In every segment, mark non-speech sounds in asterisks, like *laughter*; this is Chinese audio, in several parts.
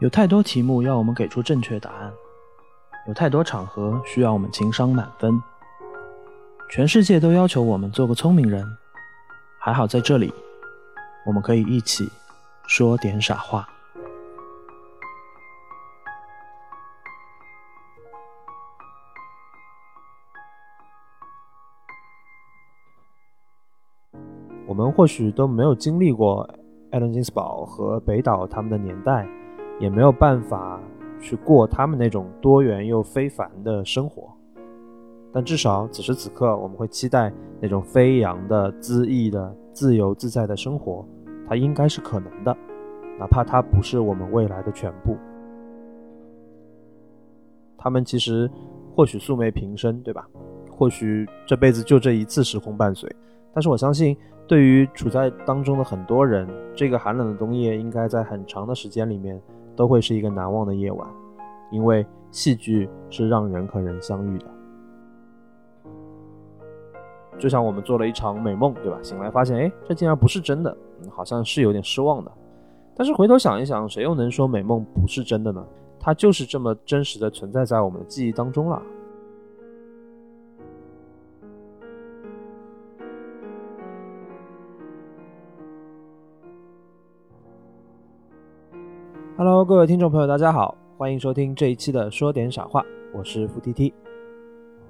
有太多题目要我们给出正确答案，有太多场合需要我们情商满分。全世界都要求我们做个聪明人，还好在这里，我们可以一起说点傻话。我们或许都没有经历过艾伦金斯堡和北岛他们的年代。也没有办法去过他们那种多元又非凡的生活，但至少此时此刻，我们会期待那种飞扬的、恣意的、自由自在的生活，它应该是可能的，哪怕它不是我们未来的全部。他们其实或许素昧平生，对吧？或许这辈子就这一次时空伴随，但是我相信，对于处在当中的很多人，这个寒冷的冬夜应该在很长的时间里面。都会是一个难忘的夜晚，因为戏剧是让人和人相遇的。就像我们做了一场美梦，对吧？醒来发现，哎，这竟然不是真的，好像是有点失望的。但是回头想一想，谁又能说美梦不是真的呢？它就是这么真实的存在在我们的记忆当中了。Hello，各位听众朋友，大家好，欢迎收听这一期的说点傻话，我是付 T T。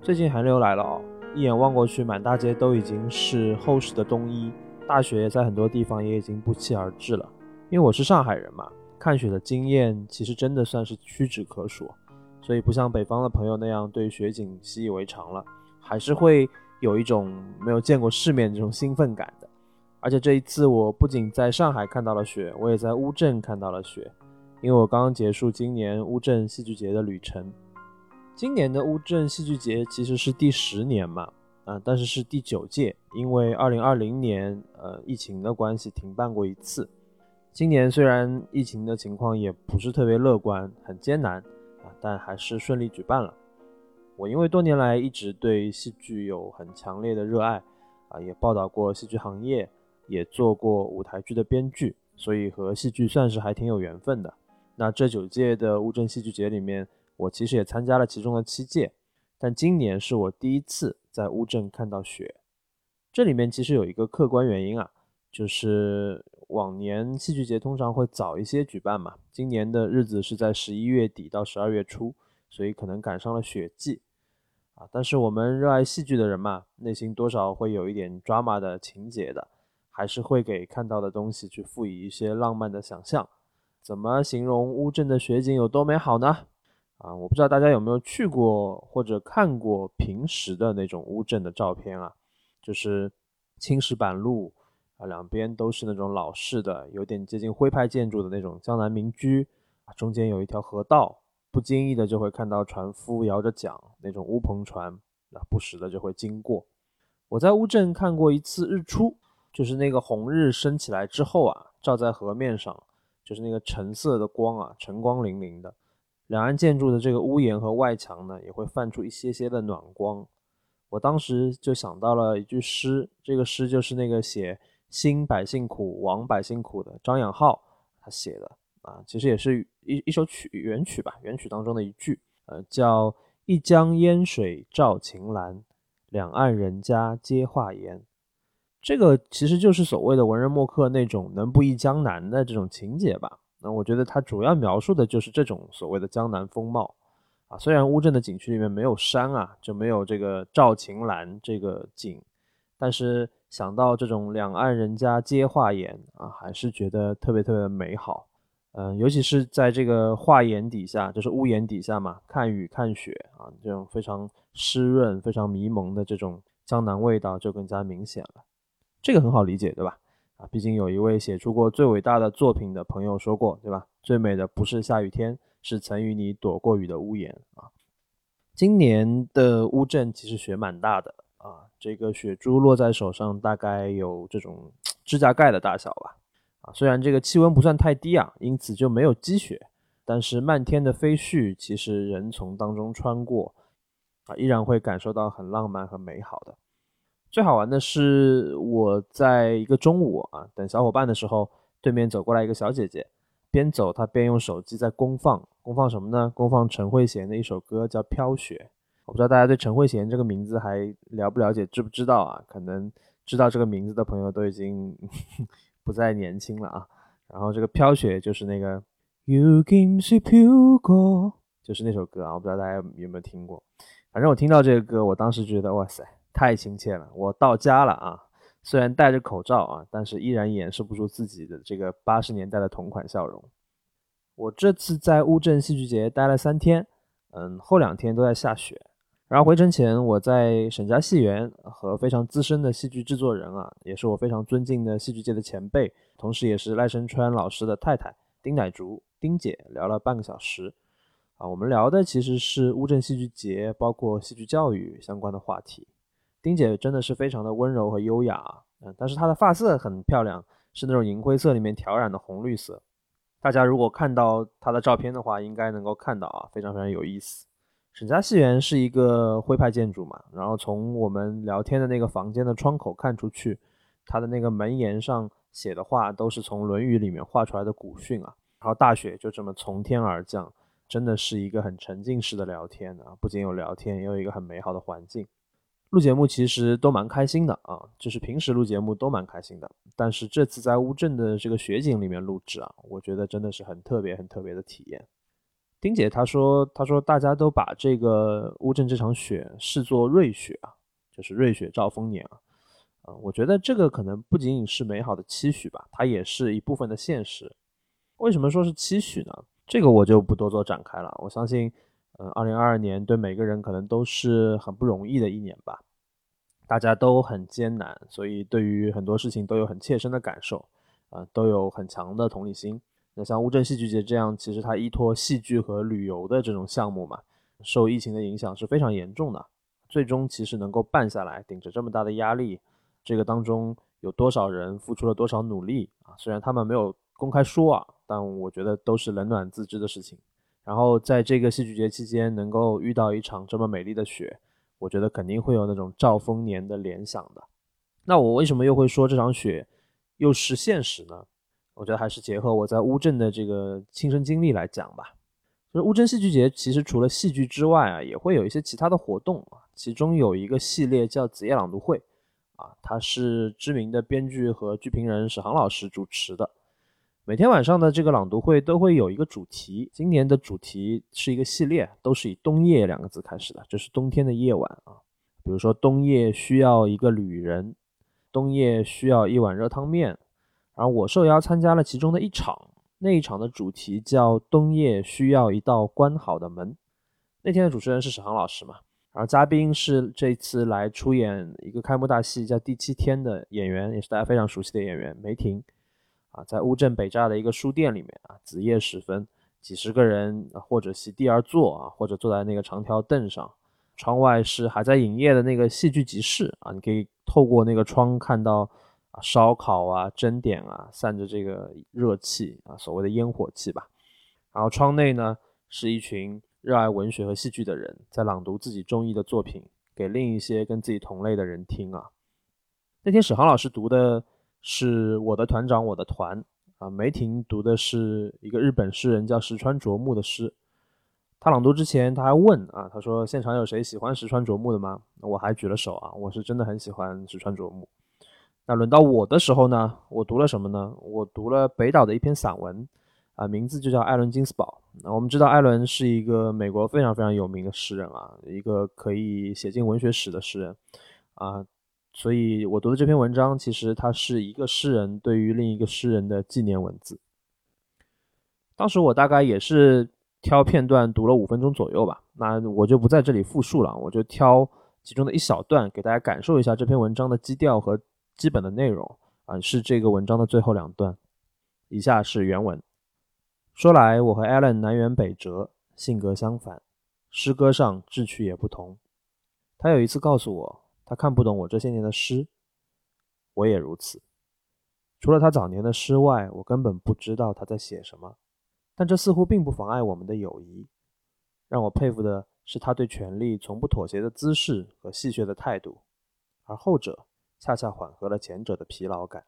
最近寒流来了哦，一眼望过去，满大街都已经是厚实的冬衣，大雪在很多地方也已经不期而至了。因为我是上海人嘛，看雪的经验其实真的算是屈指可数，所以不像北方的朋友那样对雪景习以为常了，还是会有一种没有见过世面这种兴奋感的。而且这一次，我不仅在上海看到了雪，我也在乌镇看到了雪。因为我刚刚结束今年乌镇戏剧节的旅程，今年的乌镇戏剧节其实是第十年嘛，啊，但是是第九届，因为二零二零年呃疫情的关系停办过一次。今年虽然疫情的情况也不是特别乐观，很艰难啊，但还是顺利举办了。我因为多年来一直对戏剧有很强烈的热爱啊，也报道过戏剧行业，也做过舞台剧的编剧，所以和戏剧算是还挺有缘分的。那这九届的乌镇戏剧节里面，我其实也参加了其中的七届，但今年是我第一次在乌镇看到雪。这里面其实有一个客观原因啊，就是往年戏剧节通常会早一些举办嘛，今年的日子是在十一月底到十二月初，所以可能赶上了雪季啊。但是我们热爱戏剧的人嘛，内心多少会有一点 drama 的情节的，还是会给看到的东西去赋予一些浪漫的想象。怎么形容乌镇的雪景有多美好呢？啊，我不知道大家有没有去过或者看过平时的那种乌镇的照片啊，就是青石板路啊，两边都是那种老式的、有点接近徽派建筑的那种江南民居，中间有一条河道，不经意的就会看到船夫摇着桨，那种乌篷船啊，不时的就会经过。我在乌镇看过一次日出，就是那个红日升起来之后啊，照在河面上。就是那个橙色的光啊，晨光粼粼的，两岸建筑的这个屋檐和外墙呢，也会泛出一些些的暖光。我当时就想到了一句诗，这个诗就是那个写“兴百姓苦，亡百姓苦”的张养浩他写的啊，其实也是一一首曲原曲吧，原曲当中的一句，呃，叫“一江烟水照晴岚，两岸人家皆话言”。这个其实就是所谓的文人墨客那种能不忆江南的这种情节吧。那我觉得它主要描述的就是这种所谓的江南风貌啊。虽然乌镇的景区里面没有山啊，就没有这个照晴岚这个景，但是想到这种两岸人家皆话言啊，还是觉得特别特别美好。嗯，尤其是在这个画檐底下，就是屋檐底下嘛，看雨看雪啊，这种非常湿润、非常迷蒙的这种江南味道就更加明显了。这个很好理解，对吧？啊，毕竟有一位写出过最伟大的作品的朋友说过，对吧？最美的不是下雨天，是曾与你躲过雨的屋檐啊。今年的乌镇其实雪蛮大的啊，这个雪珠落在手上大概有这种指甲盖的大小吧。啊，虽然这个气温不算太低啊，因此就没有积雪，但是漫天的飞絮其实人从当中穿过啊，依然会感受到很浪漫和美好的。最好玩的是，我在一个中午啊等小伙伴的时候，对面走过来一个小姐姐，边走她边用手机在公放，公放什么呢？公放陈慧娴的一首歌叫《飘雪》。我不知道大家对陈慧娴这个名字还了不了解，知不知道啊？可能知道这个名字的朋友都已经 *laughs* 不再年轻了啊。然后这个《飘雪》就是那个 You can see 飘过，就是那首歌啊。我不知道大家有没有听过。反正我听到这个歌，我当时觉得哇塞，太亲切了，我到家了啊！虽然戴着口罩啊，但是依然掩饰不住自己的这个八十年代的同款笑容。我这次在乌镇戏剧节待了三天，嗯，后两天都在下雪。然后回程前，我在沈家戏园和非常资深的戏剧制作人啊，也是我非常尊敬的戏剧界的前辈，同时也是赖声川老师的太太丁乃竺丁姐聊了半个小时。啊，我们聊的其实是乌镇戏剧节，包括戏剧教育相关的话题。丁姐真的是非常的温柔和优雅，嗯，但是她的发色很漂亮，是那种银灰色里面调染的红绿色。大家如果看到她的照片的话，应该能够看到啊，非常非常有意思。沈家戏园是一个徽派建筑嘛，然后从我们聊天的那个房间的窗口看出去，它的那个门檐上写的话都是从《论语》里面画出来的古训啊，然后大雪就这么从天而降。真的是一个很沉浸式的聊天啊，不仅有聊天，也有一个很美好的环境。录节目其实都蛮开心的啊，就是平时录节目都蛮开心的，但是这次在乌镇的这个雪景里面录制啊，我觉得真的是很特别、很特别的体验。丁姐她说，她说大家都把这个乌镇这场雪视作瑞雪啊，就是瑞雪兆丰年啊，啊，我觉得这个可能不仅仅是美好的期许吧，它也是一部分的现实。为什么说是期许呢？这个我就不多做展开了。我相信，嗯，二零二二年对每个人可能都是很不容易的一年吧，大家都很艰难，所以对于很多事情都有很切身的感受，啊，都有很强的同理心。那像乌镇戏剧节这样，其实它依托戏剧和旅游的这种项目嘛，受疫情的影响是非常严重的。最终其实能够办下来，顶着这么大的压力，这个当中有多少人付出了多少努力啊？虽然他们没有公开说啊。但我觉得都是冷暖自知的事情。然后在这个戏剧节期间，能够遇到一场这么美丽的雪，我觉得肯定会有那种兆丰年的联想的。那我为什么又会说这场雪又是现实呢？我觉得还是结合我在乌镇的这个亲身经历来讲吧。就是乌镇戏剧节其实除了戏剧之外啊，也会有一些其他的活动啊。其中有一个系列叫子夜朗读会啊，它是知名的编剧和剧评人史航老师主持的。每天晚上的这个朗读会都会有一个主题，今年的主题是一个系列，都是以“冬夜”两个字开始的，就是冬天的夜晚啊。比如说，冬夜需要一个旅人，冬夜需要一碗热汤面。然后我受邀参加了其中的一场，那一场的主题叫“冬夜需要一道关好的门”。那天的主持人是史航老师嘛，然后嘉宾是这次来出演一个开幕大戏叫《第七天》的演员，也是大家非常熟悉的演员梅婷。啊，在乌镇北栅的一个书店里面啊，子夜时分，几十个人或者席地而坐啊，或者坐在那个长条凳上，窗外是还在营业的那个戏剧集市啊，你可以透过那个窗看到啊烧烤啊、蒸点啊，散着这个热气啊，所谓的烟火气吧。然后窗内呢，是一群热爱文学和戏剧的人在朗读自己中意的作品给另一些跟自己同类的人听啊。那天史航老师读的。是我的团长，我的团啊。梅婷读的是一个日本诗人叫石川啄木的诗。他朗读之前，他还问啊，他说：“现场有谁喜欢石川啄木的吗？”我还举了手啊，我是真的很喜欢石川啄木。那轮到我的时候呢，我读了什么呢？我读了北岛的一篇散文啊，名字就叫《艾伦金斯堡》。那我们知道，艾伦是一个美国非常非常有名的诗人啊，一个可以写进文学史的诗人啊。所以我读的这篇文章，其实它是一个诗人对于另一个诗人的纪念文字。当时我大概也是挑片段读了五分钟左右吧，那我就不在这里复述了，我就挑其中的一小段给大家感受一下这篇文章的基调和基本的内容啊，是这个文章的最后两段。以下是原文：说来我和 Allen 南辕北辙，性格相反，诗歌上志趣也不同。他有一次告诉我。他看不懂我这些年的诗，我也如此。除了他早年的诗外，我根本不知道他在写什么。但这似乎并不妨碍我们的友谊。让我佩服的是他对权力从不妥协的姿势和戏谑的态度，而后者恰恰缓和了前者的疲劳感。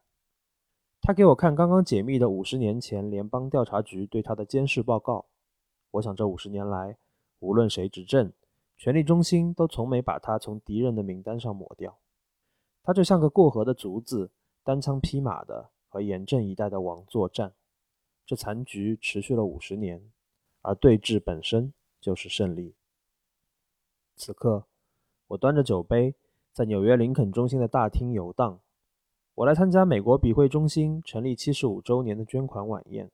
他给我看刚刚解密的五十年前联邦调查局对他的监视报告。我想这五十年来，无论谁执政，权力中心都从没把他从敌人的名单上抹掉。他就像个过河的卒子，单枪匹马的和严阵以待的王作战。这残局持续了五十年，而对峙本身就是胜利。此刻，我端着酒杯，在纽约林肯中心的大厅游荡。我来参加美国笔会中心成立七十五周年的捐款晚宴。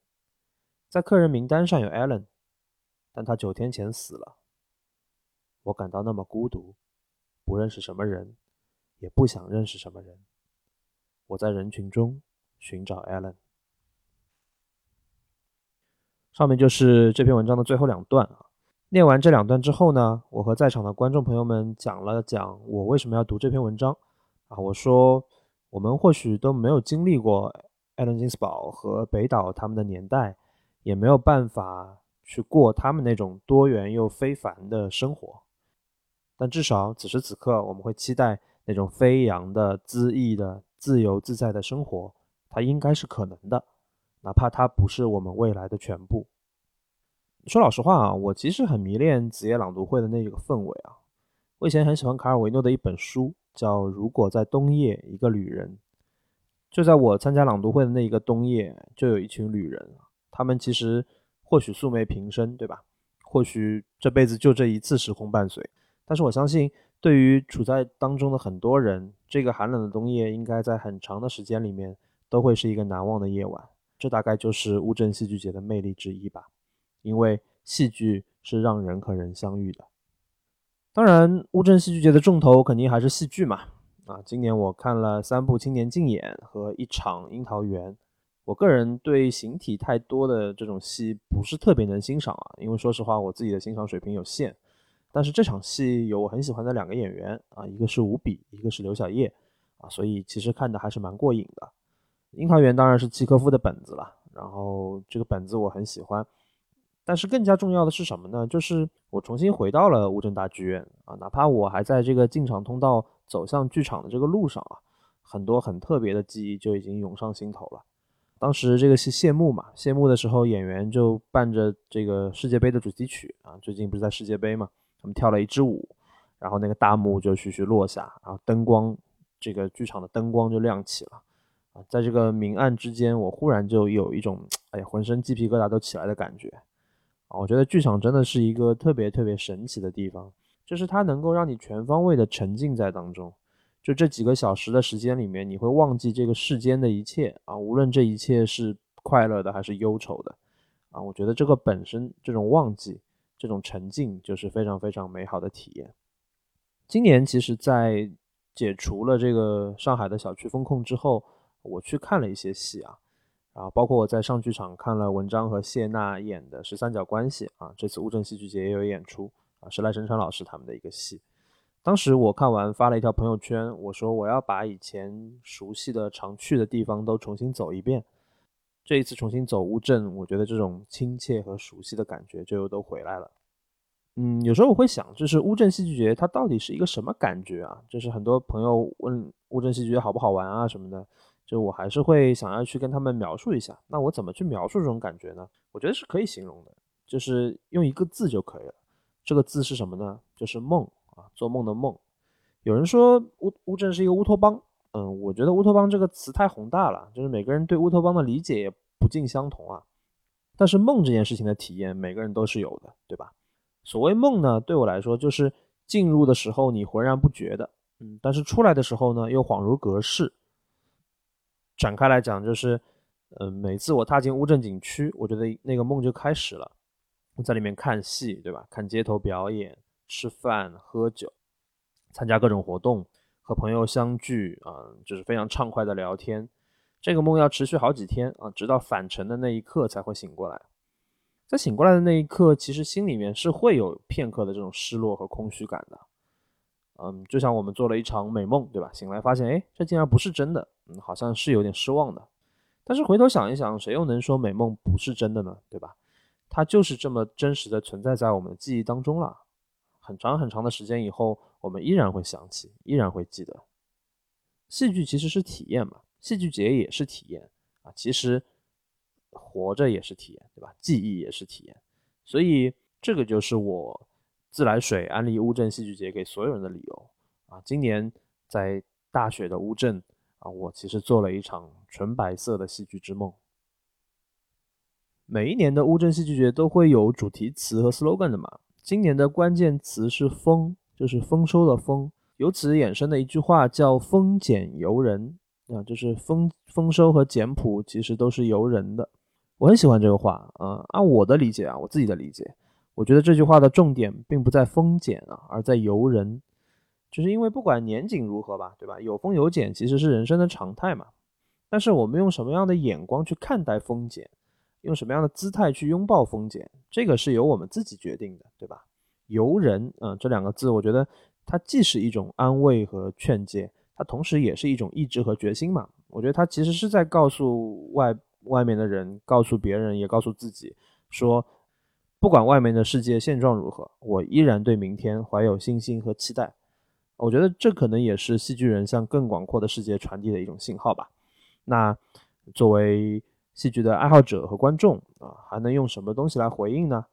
在客人名单上有 Allen，但他九天前死了。我感到那么孤独，不认识什么人，也不想认识什么人。我在人群中寻找 Allen。上面就是这篇文章的最后两段啊。念完这两段之后呢，我和在场的观众朋友们讲了讲我为什么要读这篇文章啊。我说，我们或许都没有经历过艾伦金斯堡和北岛他们的年代，也没有办法去过他们那种多元又非凡的生活。但至少此时此刻，我们会期待那种飞扬的、恣意的、自由自在的生活，它应该是可能的，哪怕它不是我们未来的全部。说老实话啊，我其实很迷恋子夜朗读会的那个氛围啊。我以前很喜欢卡尔维诺的一本书，叫《如果在冬夜，一个旅人》。就在我参加朗读会的那一个冬夜，就有一群旅人，他们其实或许素昧平生，对吧？或许这辈子就这一次时空伴随。但是我相信，对于处在当中的很多人，这个寒冷的冬夜应该在很长的时间里面都会是一个难忘的夜晚。这大概就是乌镇戏剧节的魅力之一吧。因为戏剧是让人和人相遇的，当然乌镇戏剧节的重头肯定还是戏剧嘛。啊，今年我看了三部青年竞演和一场樱桃园。我个人对形体太多的这种戏不是特别能欣赏啊，因为说实话我自己的欣赏水平有限。但是这场戏有我很喜欢的两个演员啊，一个是吴比，一个是刘晓烨啊，所以其实看的还是蛮过瘾的。樱桃园当然是契科夫的本子了，然后这个本子我很喜欢。但是更加重要的是什么呢？就是我重新回到了乌镇大剧院啊，哪怕我还在这个进场通道走向剧场的这个路上啊，很多很特别的记忆就已经涌上心头了。当时这个是谢幕嘛，谢幕的时候演员就伴着这个世界杯的主题曲啊，最近不是在世界杯嘛，他们跳了一支舞，然后那个大幕就徐徐落下，然后灯光这个剧场的灯光就亮起了啊，在这个明暗之间，我忽然就有一种哎呀浑身鸡皮疙瘩都起来的感觉。啊，我觉得剧场真的是一个特别特别神奇的地方，就是它能够让你全方位的沉浸在当中。就这几个小时的时间里面，你会忘记这个世间的一切啊，无论这一切是快乐的还是忧愁的。啊，我觉得这个本身这种忘记、这种沉浸，就是非常非常美好的体验。今年其实，在解除了这个上海的小区封控之后，我去看了一些戏啊。然后，包括我在上剧场看了文章和谢娜演的《十三角关系》啊，这次乌镇戏剧节也有演出啊，是赖声川老师他们的一个戏。当时我看完发了一条朋友圈，我说我要把以前熟悉的、常去的地方都重新走一遍。这一次重新走乌镇，我觉得这种亲切和熟悉的感觉就又都回来了。嗯，有时候我会想，就是乌镇戏剧节它到底是一个什么感觉啊？就是很多朋友问乌镇戏剧节好不好玩啊什么的。就我还是会想要去跟他们描述一下，那我怎么去描述这种感觉呢？我觉得是可以形容的，就是用一个字就可以了。这个字是什么呢？就是梦啊，做梦的梦。有人说乌乌镇是一个乌托邦，嗯，我觉得乌托邦这个词太宏大了，就是每个人对乌托邦的理解也不尽相同啊。但是梦这件事情的体验，每个人都是有的，对吧？所谓梦呢，对我来说就是进入的时候你浑然不觉的，嗯，但是出来的时候呢，又恍如隔世。展开来讲，就是，嗯，每次我踏进乌镇景区，我觉得那个梦就开始了。我在里面看戏，对吧？看街头表演，吃饭、喝酒，参加各种活动，和朋友相聚，啊，就是非常畅快的聊天。这个梦要持续好几天啊，直到返程的那一刻才会醒过来。在醒过来的那一刻，其实心里面是会有片刻的这种失落和空虚感的。嗯，就像我们做了一场美梦，对吧？醒来发现，哎，这竟然不是真的，嗯，好像是有点失望的。但是回头想一想，谁又能说美梦不是真的呢？对吧？它就是这么真实的存在在我们的记忆当中了。很长很长的时间以后，我们依然会想起，依然会记得。戏剧其实是体验嘛，戏剧节也是体验啊，其实活着也是体验，对吧？记忆也是体验，所以这个就是我自来水安利乌镇戏剧节给所有人的理由啊。今年在大雪的乌镇啊，我其实做了一场纯白色的戏剧之梦。每一年的乌镇戏剧节都会有主题词和 slogan 的嘛，今年的关键词是风，就是丰收的丰，由此衍生的一句话叫丰俭由人啊，就是丰丰收和简朴其实都是由人的。我很喜欢这个话啊，按我的理解啊，我自己的理解，我觉得这句话的重点并不在丰俭啊，而在由人，就是因为不管年景如何吧，对吧？有丰有俭其实是人生的常态嘛，但是我们用什么样的眼光去看待丰俭？用什么样的姿态去拥抱风俭，这个是由我们自己决定的，对吧？游人，嗯，这两个字，我觉得它既是一种安慰和劝诫，它同时也是一种意志和决心嘛。我觉得它其实是在告诉外外面的人，告诉别人，也告诉自己，说不管外面的世界现状如何，我依然对明天怀有信心和期待。我觉得这可能也是戏剧人向更广阔的世界传递的一种信号吧。那作为。戏剧的爱好者和观众啊，还能用什么东西来回应呢？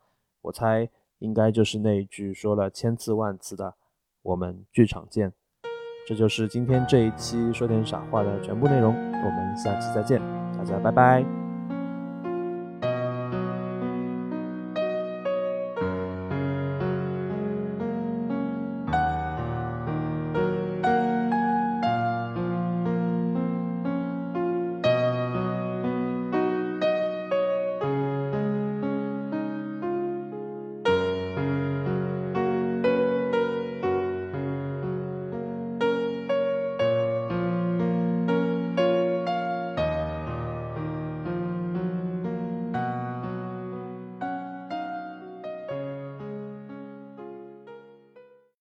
我猜应该就是那一句说了千次万次的“我们剧场见”。这就是今天这一期说点傻话的全部内容。我们下期再见，大家拜拜。